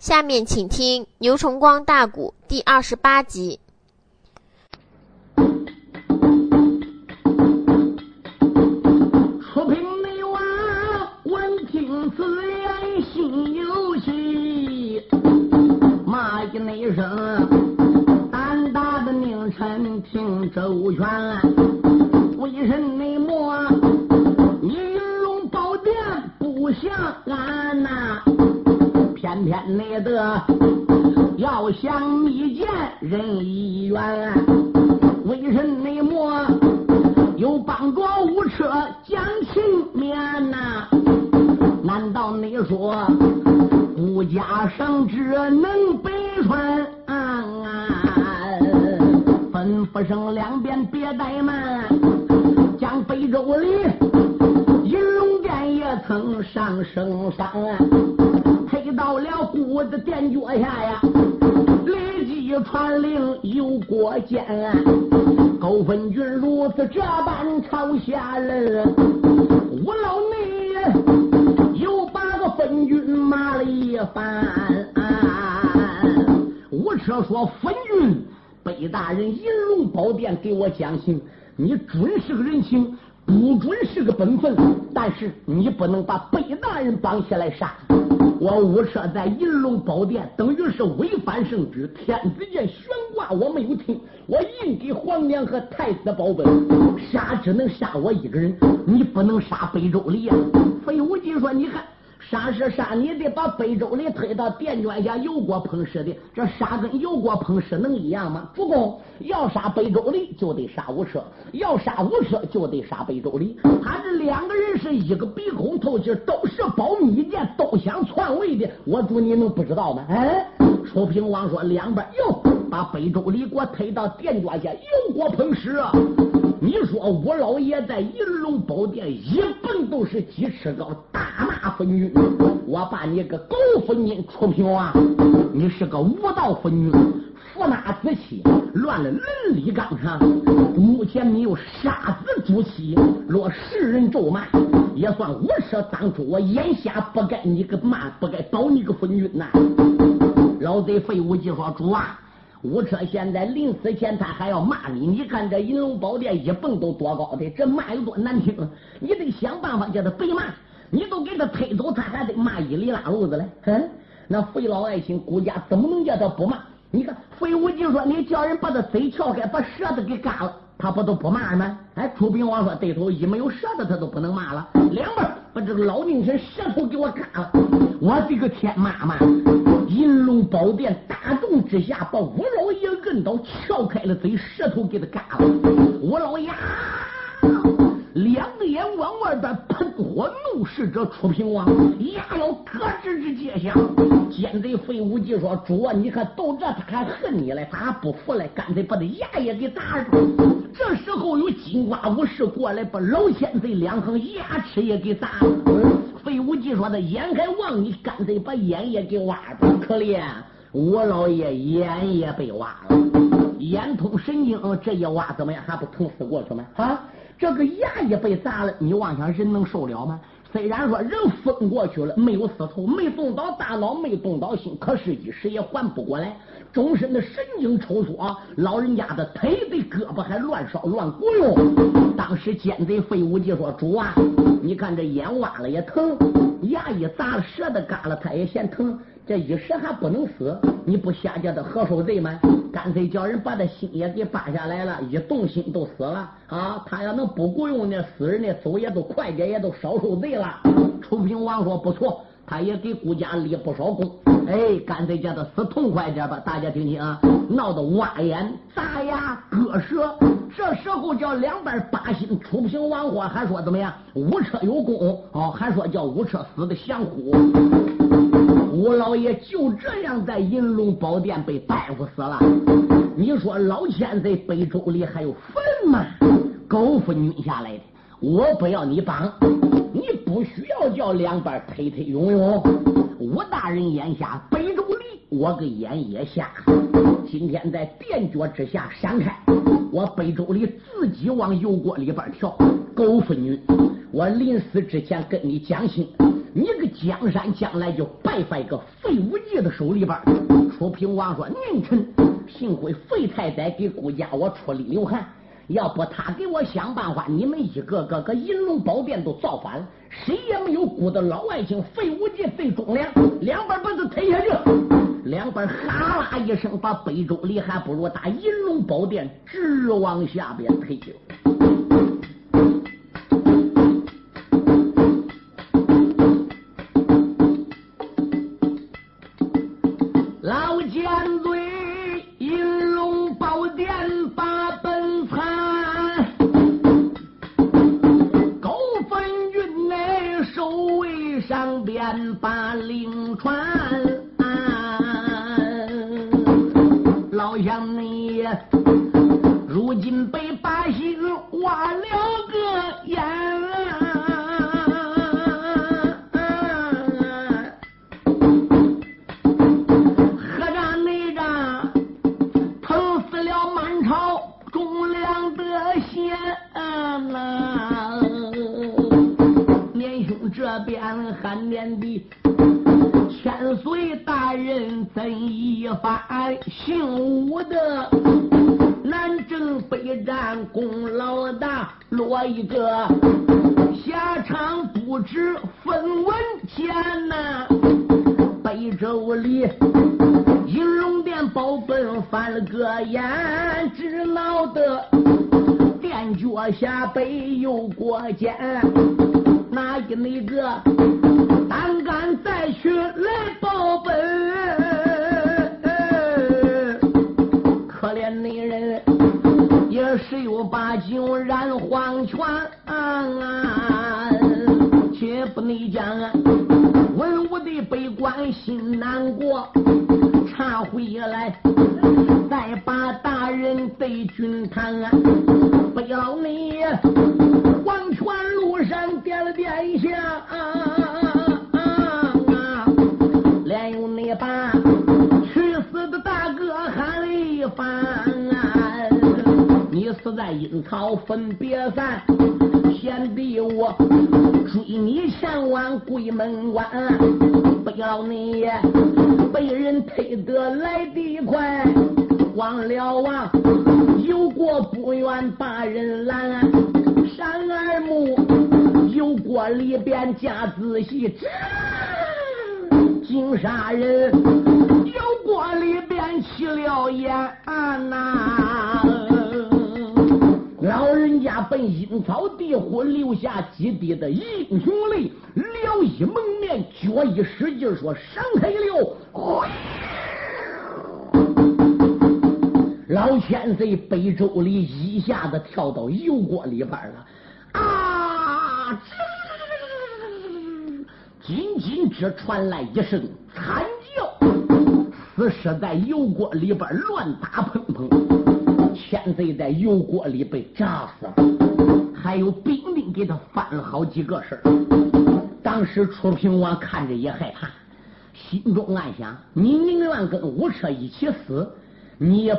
下面请听牛崇光大鼓第二十八集。出品内娃闻听此言心有喜，骂一那声胆大的宁臣听周全，为甚内莫你云龙宝殿不像俺呐？偏偏那的要想密见人一远，为人内莫又帮着无车讲情面呐？难道你说顾家圣旨能北传？吩咐声两边别怠慢，将北周里银龙殿也曾上圣山。到了谷子殿脚下呀，立即传令有过见。高分军如此这般朝下人，吴老内又把个分军骂了一番。吴车说：“分军，北大人银龙宝殿给我讲情，你准是个人情，不准是个本分。但是你不能把北大人绑下来杀。”我五车在银龙宝殿，等于是违反圣旨。天子殿悬挂，我没有听，我硬给皇娘和太子保本，杀只能杀我一个人，你不能杀北周礼呀。费无忌说：“你看。”杀是杀，你得把北周里推到殿脚下油锅烹食的，这杀跟油锅烹食能一样吗？主公要杀北周里，就得杀五车；要杀五车，就得杀北周里。他这两个人是一个鼻孔透气，都是保密剑，都想篡位的。我主你能不知道吗？哎，楚平王说两边哟，把北周里给我推到殿脚下油锅烹食啊！你说我老爷在银龙宝殿一蹦都是鸡翅高，大骂分军。我把你个狗分军出平王，你是个无道分军，扶纳子妻，乱了伦理纲常。目前你又杀子诛妻，落世人咒骂，也算我说当初我眼瞎不该你个骂，不该保你个分军呐。老贼废物，就说主啊。吴车现在临死前，他还要骂你。你看这银龙宝殿一蹦都多高的，这骂有多难听？你得想办法叫他别骂。你都给他推走，他还得骂一里拉路子嘞。嗯，那费老爱卿顾家怎么能叫他不骂？你看费无忌说，你叫人把他嘴撬开，把舌头给割了，他不都不骂吗？哎，楚平王说，对头一没有舌头，他都不能骂了。两边把这个老宁臣舌头给我割了，我的个天妈妈！银龙宝殿大众之下，把吴老爷摁倒，撬开了嘴，舌头给他割了。吴老爷两个眼往外边喷火，怒视着楚平王，牙要咯吱之结响。奸贼费无忌说：“主啊，你看到这他还恨你嘞，他还不服嘞，干脆把他牙也给打住。”这时候有金瓜武士过来，把老奸贼两行牙齿也给砸了。费无忌说：“他眼还望你，干脆把眼也给挖了。可怜我老爷眼也被挖了，眼通神经，这一挖怎么样？还不疼死过去吗？啊，这个牙也被砸了，你妄想人能受了吗？虽然说人疯过去了，没有死透，没动到大脑，没动到心，可是一时也缓不过来，终身的神经抽搐啊，老人家的腿的胳膊还乱烧乱鼓哟。当时奸贼费无忌说：“主啊。”你看这眼挖了也疼，牙一砸了，舌头嘎了，他也嫌疼。这一时还不能死，你不瞎叫他何受罪吗？干脆叫人把他心也给扒下来了，一动心都死了啊！他要能不雇佣那死人，那走也都快点，也都少受罪了。楚平王说不错，他也给顾家立不少功。哎，干脆叫他死痛快点吧！大家听听啊，闹得挖眼、砸牙、割舌。这时候叫两边八心楚平王火，还说怎么样？五车有功哦，还说叫五车死的降呼。吴老爷就这样在银龙宝殿被大夫死了。你说老千岁北周里还有坟吗？狗夫女下来的，我不要你帮，你不需要叫两边推推拥拥。吴大人眼下北周里，我个眼也瞎。今天在殿脚之下闪开。我北周里自己往油锅里边跳，狗夫女！我临死之前跟你讲信，你个江山将来就败在个费无忌的手里边。楚平王说：“宁臣，幸亏费太宰给顾家我出力流汗，要不他给我想办法，你们一个个个银龙宝殿都造反了，谁也没有顾得老外姓费无忌费忠良。两边把他推下去，两边哈啦一声，把北周里还不如打银龙宝殿直往下边推去。”三八零船、老乡你如今被。汉年的千岁大人怎一番？姓武的南征北战功劳大，落一个下场不知分文钱呐！北周里银龙殿宝本翻了个眼，只闹得垫脚下背又过肩。哪一那个胆敢再去来报本？可怜的人也十有八九染黄泉，绝不那讲，文武的悲观心难过。他回来，再把大人对君谈，不要你黄泉路上点了鞭香，连用你把去死的大哥喊了一番，你死在阴曹分别散，贤弟我追你上完鬼门关，不要你。被人推得来得快，忘了啊，有过不愿把人拦，山二木有过里边加仔细，惊杀人有过里边起了眼呐。老人家奔阴曹地府留下几滴的英雄泪，撩衣蒙面，脚一使劲说：“闪开溜！”老千岁北周里一下子跳到油锅里边了，啊！仅仅只传来一声惨叫，死尸在油锅里边乱打砰砰。千岁在油锅里被炸死了，还有兵丁给他翻了好几个事当时楚平王看着也害怕，心中暗想：你宁愿跟吴车一起死，你也。